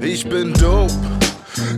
Ich bin dope.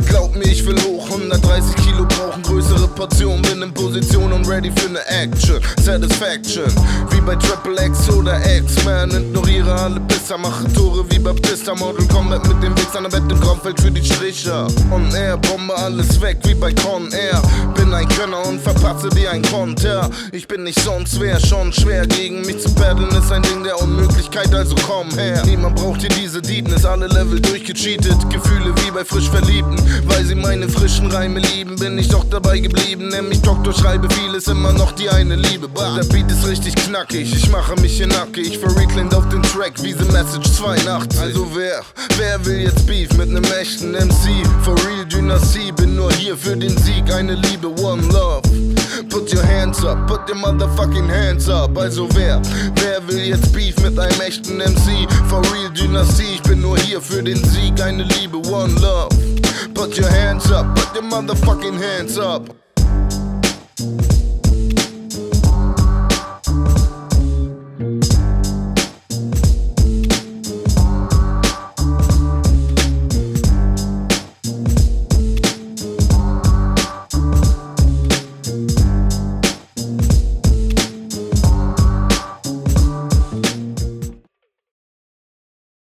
Glaub mir, ich will hoch 130 Kilo brauchen größere Portionen. Bin in Position und ready für ne Action. Satisfaction, wie bei Triple X oder X-Man. Ignoriere alle Pisser, mache Tore wie Baptista. Model Combat mit dem Wichs an der Bett im Raumfeld für die Stricher. On Air, Bombe alles weg wie bei Con Air. Bin ein Könner und verpasse wie ein Konter. Ich bin nicht sonst wer, schon schwer. Gegen mich zu paddeln ist ein Ding der Unmöglichkeit, also komm her. Niemand braucht hier diese Deepness, alle Level durchgecheatet. Gefühle wie bei frisch Verliebten. Weil sie meine frischen Reime lieben, bin ich doch dabei geblieben. Nenn mich Doktor, schreibe vieles, immer noch die eine Liebe. Bah. Der Beat ist richtig knackig, ich mache mich hier nackig. For Recland auf den Track, wie The Message 82. Also wer, wer will jetzt Beef mit nem echten MC? For real Dynastie, bin nur hier für den Sieg. Eine Liebe, one love. Put your hands up, put your motherfucking hands up. Also wer, wer will jetzt Beef mit einem echten MC? For real Dynastie, ich bin nur hier für den Sieg. Eine Liebe, one love. Put your hands up, put your motherfucking hands up.